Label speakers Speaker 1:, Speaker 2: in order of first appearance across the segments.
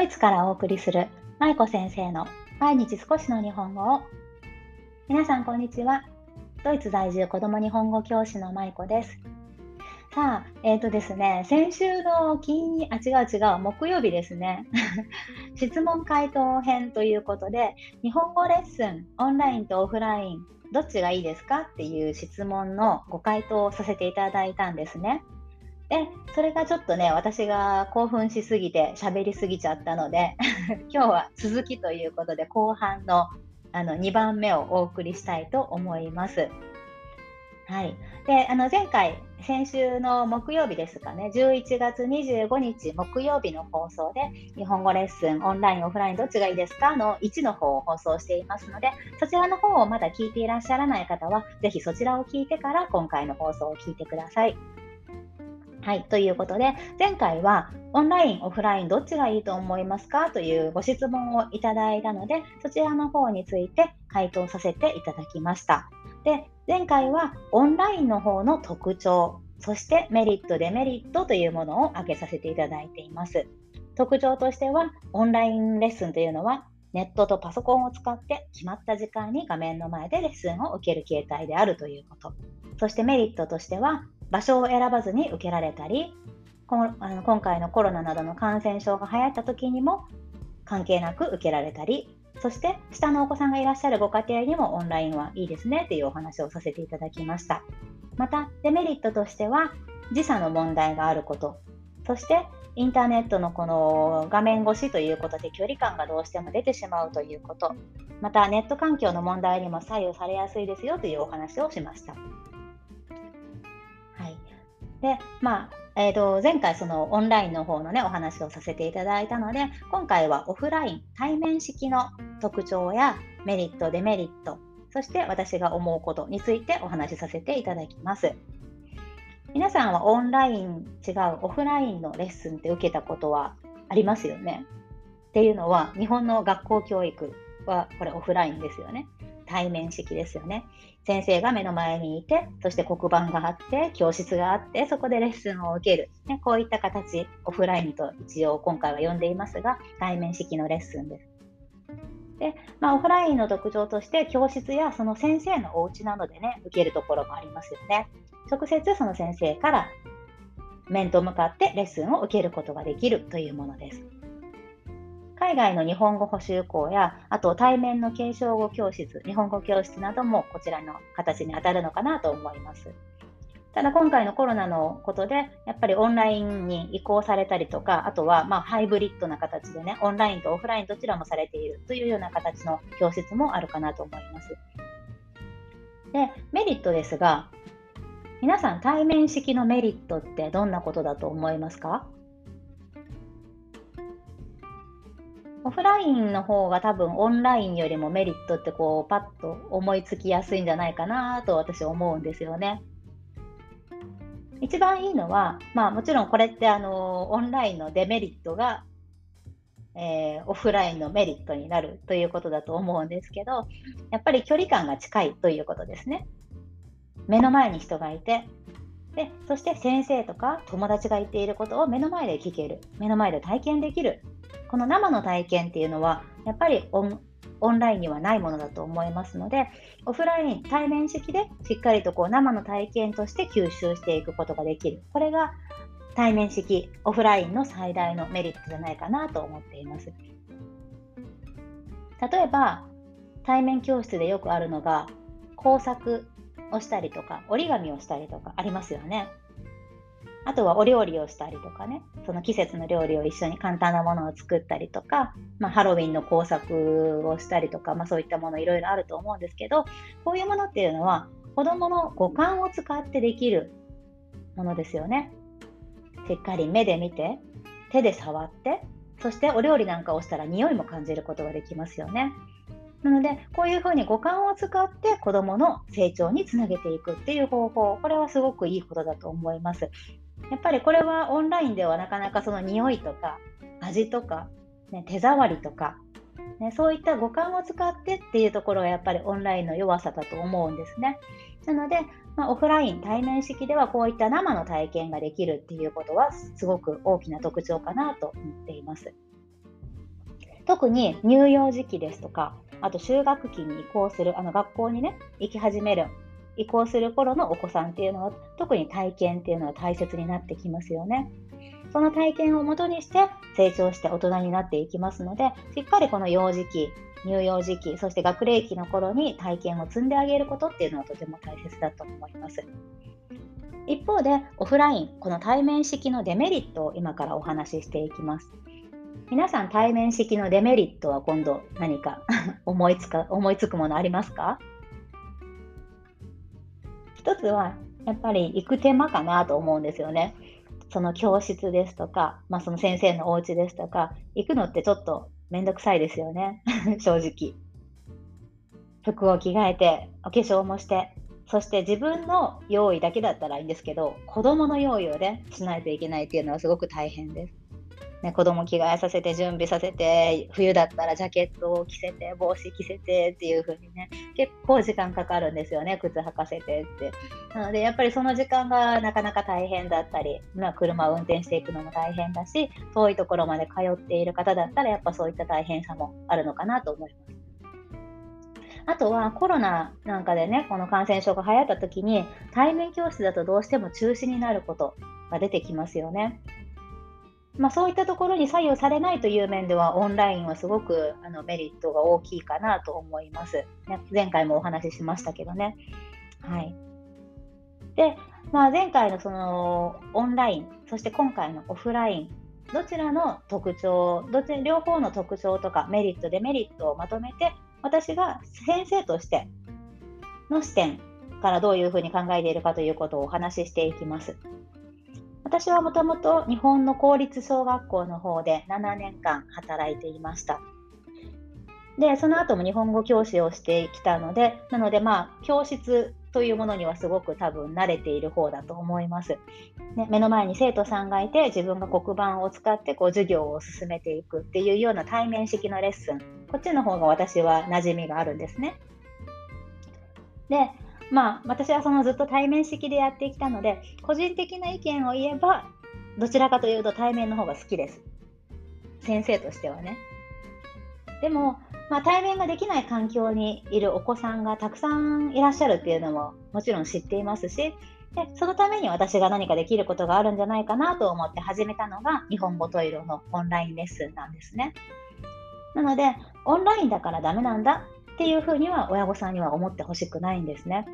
Speaker 1: ドイツからお送りする舞子先生の毎日少しの日本語を皆さんこんにちはドイツ在住子ども日本語教師の舞子ですさあ、えっ、ー、とですね、先週の金、あ、違う違う、木曜日ですね。質問回答編ということで、日本語レッスン、オンラインとオフライン、どっちがいいですか？っていう質問のご回答をさせていただいたんですね。で、それがちょっとね、私が興奮しすぎて喋りすぎちゃったので、今日は続きということで、後半のあの2番目をお送りしたいと思います。はい、であの前回、先週の木曜日ですかね、11月25日木曜日の放送で、日本語レッスン、オンライン、オフライン、どっちがいいですか？の1の方を放送していますので、そちらの方をまだ聞いていらっしゃらない方は、ぜひそちらを聞いてから今回の放送を聞いてください。はい、ということで、前回はオンライン、オフライン、どっちがいいと思いますか？というご質問をいただいたので、そちらの方について回答させていただきました。で、前回はオンラインの方の特徴、そしてメリット、デメリットというものを挙げさせていただいています。特徴としては、オンラインレッスンというのは、ネットとパソコンを使って決まった時間に画面の前でレッスンを受ける形態であるということ。そしてメリットとしては、場所を選ばずに受けられたりこ、あの今回のコロナなどの感染症が流行った時にも関係なく受けられたり、そして下のお子さんがいらっしゃるご家庭にもオンラインはいいですねというお話をさせていただきました。またデメリットとしては時差の問題があること、そしてインターネットのこの画面越しということで距離感がどうしても出てしまうということ、またネット環境の問題にも左右されやすいですよというお話をしました。で、まあ、えー、と前回そのオンラインの方のねお話をさせていただいたので今回はオフライン対面式の特徴やメリットデメリットそして私が思うことについてお話しさせていただきます。皆さんはオンライン違うオフラインのレッスンって受けたことはありますよね？っていうのは日本の学校教育はこれオフラインですよね。対面式ですよね。先生が目の前にいて、そして黒板があって、教室があって、そこでレッスンを受ける。ね、こういった形、オフラインと一応今回は呼んでいますが、対面式のレッスンです。で、まあ、オフラインの特徴として、教室やその先生のお家などでね、受けるところもありますよね。直接その先生から面と向かってレッスンを受けることができるというものです。海外の日本語補習校や、あと対面の継承語教室、日本語教室などもこちらの形に当たるのかなと思います。ただ今回のコロナのことで、やっぱりオンラインに移行されたりとか、あとはまハイブリッドな形でね、オンラインとオフラインどちらもされているというような形の教室もあるかなと思います。で、メリットですが、皆さん対面式のメリットってどんなことだと思いますか？オフラインの方が多分オンラインよりもメリットってこうパッと思いつきやすいんじゃないかなと私思うんですよね。一番いいのは、まあもちろんこれってあのオンラインのデメリットが、えー、オフラインのメリットになるということだと思うんですけど、やっぱり距離感が近いということですね。目の前に人がいて、でそして先生とか友達が言っていることを目の前で聞ける、目の前で体験できるこの生の体験っていうのはやっぱりオンオンラインにはないものだと思いますのでオフライン対面式でしっかりとこう生の体験として吸収していくことができる。これが対面式オフラインの最大のメリットじゃないかなと思っています。例えば対面教室でよくあるのが工作をしたりとか折り紙をしたりとかありますよね。あとはお料理をしたりとかね、その季節の料理を一緒に簡単なものを作ったりとか、まあ、ハロウィンの工作をしたりとか、まあ、そういったものいろいろあると思うんですけど、こういうものっていうのは子供の五感を使ってできるものですよね。しっかり目で見て、手で触って、そしてお料理なんかをしたら匂いも感じることができますよね。なので、こういうふうに五感を使って子どもの成長につなげていくっていう方法、これはすごくいいことだと思います。やっぱりこれはオンラインではなかなかその匂いとか味とか、ね、手触りとか、ね、そういった五感を使ってっていうところがやっぱりオンラインの弱さだと思うんですね。なので、まあ、オフライン対面式ではこういった生の体験ができるっていうことはすごく大きな特徴かなと思っています。特に乳幼児期ですとか、あと就学期に移行する、あの学校にね、行き始める、移行する頃のお子さんっていうのは、特に体験っていうのは大切になってきますよね。その体験をもとにして成長して大人になっていきますので、しっかりこの幼児期、乳幼児期、そして学齢期の頃に体験を積んであげることっていうのはとても大切だと思います。一方で、オフライン、この対面式のデメリットを今からお話ししていきます。皆さん対面式のデメリットは今度何か思いつか思いつくものありますか？一つはやっぱり行く手間かなと思うんですよね。その教室ですとか、まあ、その先生のお家ですとか、行くのってちょっとめんどくさいですよね、正直。服を着替えて、お化粧もして、そして自分の用意だけだったらいいんですけど、子供の用意をね、しないといけないっていうのはすごく大変です。ね、子供着替えさせて準備させて冬だったらジャケットを着せて帽子着せてっていう風にね結構時間かかるんですよね靴履かせてってなのでやっぱりその時間がなかなか大変だったり、まあ、車を運転していくのも大変だし遠いところまで通っている方だったらやっぱそういった大変さもあるのかなと思いますあとはコロナなんかでね、この感染症が流行った時に対面教室だとどうしても中止になることが出てきますよね。まあ、そういったところに左右されないという面ではオンラインはすごくあのメリットが大きいかなと思います。ね、前回もお話ししましたけどね。はい、で、まあ、前回のそのオンライン、そして今回のオフライン、どちらの特徴、どちら両方の特徴とかメリット、デメリットをまとめて、私が先生としての視点からどういうふうに考えているかということをお話ししていきます。私はもともと日本の公立小学校の方で7年間働いていました。で、その後も日本語教師をしてきたので、なのでまあ、教室というものにはすごく多分慣れている方だと思います。ね、目の前に生徒さんがいて、自分が黒板を使ってこう授業を進めていくっていうような対面式のレッスン、こっちの方が私は馴染みがあるんですね。で、まあ、私はそのずっと対面式でやってきたので、個人的な意見を言えば、どちらかというと対面の方が好きです。先生としてはね。でも、まあ、対面ができない環境にいるお子さんがたくさんいらっしゃるっていうのももちろん知っていますし、でそのために私が何かできることがあるんじゃないかなと思って始めたのが日本語トイロのオンラインレッスンなんですね。なので、オンラインだからダメなんだっていうふうには親御さんには思ってほしくないんですね。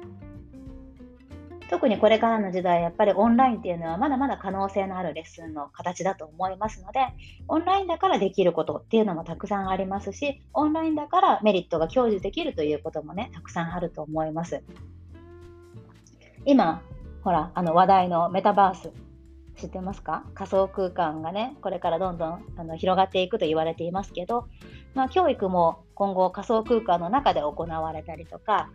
Speaker 1: 特にこれからの時代、やっぱりオンラインっていうのはまだまだ可能性のあるレッスンの形だと思いますので、オンラインだからできることっていうのもたくさんありますし、オンラインだからメリットが享受できるということもね、たくさんあると思います。今、ほら、あの話題のメタバース、知ってますか？仮想空間がね、これからどんどんあの広がっていくと言われていますけど、まあ、教育も今後仮想空間の中で行われたりとか、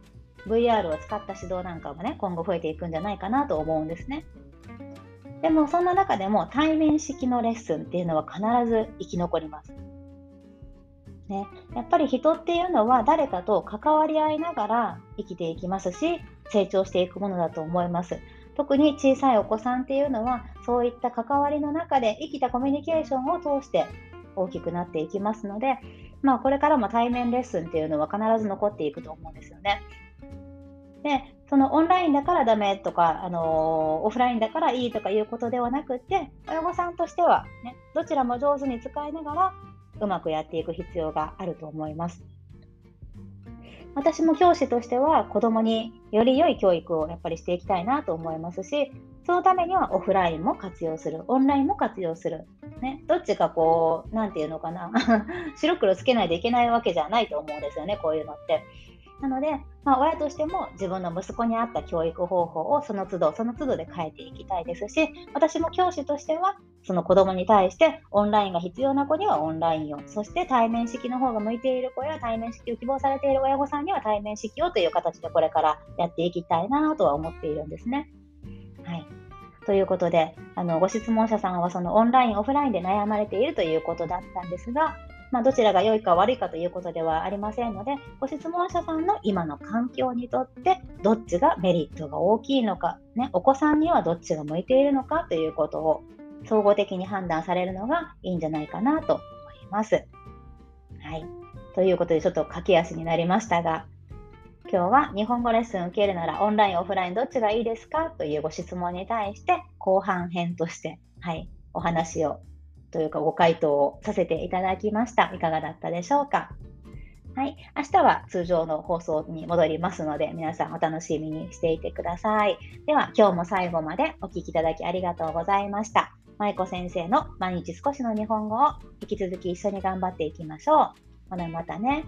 Speaker 1: VR を使った指導なんかもね、今後増えていくんじゃないかなと思うんですね。でもそんな中でも対面式のレッスンっていうのは必ず生き残ります。ね、やっぱり人っていうのは誰かと関わり合いながら生きていきますし成長していくものだと思います。特に小さいお子さんっていうのはそういった関わりの中で生きたコミュニケーションを通して大きくなっていきますので、まあ、これからも対面レッスンっていうのは必ず残っていくと思うんですよね。で、そのオンラインだからダメとか、あのー、オフラインだからいいとかいうことではなくて、親御さんとしては、ね、どちらも上手に使いながら、うまくやっていく必要があると思います。私も教師としては子供により良い教育をやっぱりしていきたいなと思いますし、そのためにはオフラインも活用する、オンラインも活用する。ね、どっちかこう、なんていうのかな、白黒つけないといけないわけじゃないと思うんですよね、こういうのって。なので、まあ、親としても自分の息子に合った教育方法をその都度その都度で変えていきたいですし私も教師としてはその子供に対してオンラインが必要な子にはオンラインをそして対面式の方が向いている子や対面式を希望されている親御さんには対面式をという形でこれからやっていきたいなとは思っているんですね。ということで、あのご質問者さんはそのオンライン、オフラインで悩まれているということだったんですが、まあ、どちらが良いか悪いかということではありませんので、ご質問者さんの今の環境にとって、どっちがメリットが大きいのか、ね、お子さんにはどっちが向いているのかということを総合的に判断されるのがいいんじゃないかなと思います。はい。ということで、ちょっと駆け足になりましたが、今日は日本語レッスン受けるならオンライン、オフラインどっちがいいですか？というご質問に対して後半編として、はい、お話をというかご回答をさせていただきました。いかがだったでしょうか？はい。明日は通常の放送に戻りますので、皆さんお楽しみにしていてください。では、今日も最後までお聴きいただきありがとうございました。舞子先生の毎日少しの日本語を引き続き一緒に頑張っていきましょう。ほなまたね。